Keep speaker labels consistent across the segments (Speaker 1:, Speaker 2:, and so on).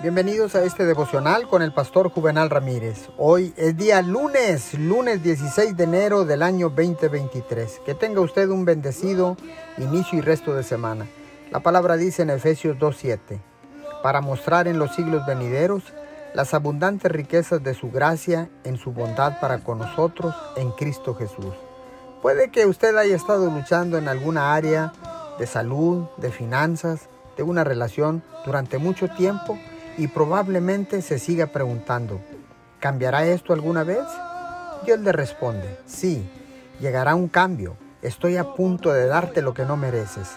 Speaker 1: Bienvenidos a este devocional con el pastor Juvenal Ramírez. Hoy es día lunes, lunes 16 de enero del año 2023. Que tenga usted un bendecido inicio y resto de semana. La palabra dice en Efesios 2.7, para mostrar en los siglos venideros las abundantes riquezas de su gracia en su bondad para con nosotros en Cristo Jesús. Puede que usted haya estado luchando en alguna área de salud, de finanzas, de una relación durante mucho tiempo y probablemente se siga preguntando, ¿cambiará esto alguna vez? Dios le responde, sí, llegará un cambio, estoy a punto de darte lo que no mereces.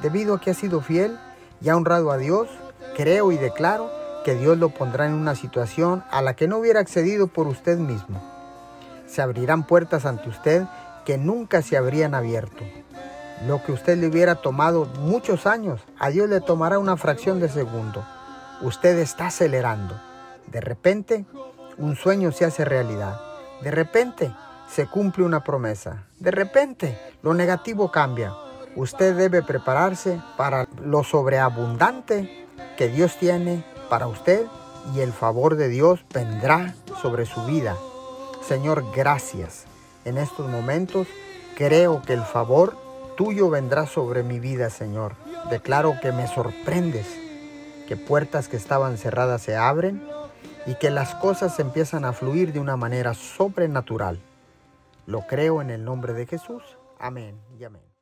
Speaker 1: Debido a que ha sido fiel y ha honrado a Dios, creo y declaro que Dios lo pondrá en una situación a la que no hubiera accedido por usted mismo. Se abrirán puertas ante usted que nunca se habrían abierto. Lo que usted le hubiera tomado muchos años, a Dios le tomará una fracción de segundo usted está acelerando. De repente, un sueño se hace realidad. De repente, se cumple una promesa. De repente, lo negativo cambia. Usted debe prepararse para lo sobreabundante que Dios tiene para usted y el favor de Dios vendrá sobre su vida. Señor, gracias. En estos momentos creo que el favor tuyo vendrá sobre mi vida, Señor. Declaro que me sorprendes que puertas que estaban cerradas se abren y que las cosas empiezan a fluir de una manera sobrenatural. Lo creo en el nombre de Jesús. Amén y amén.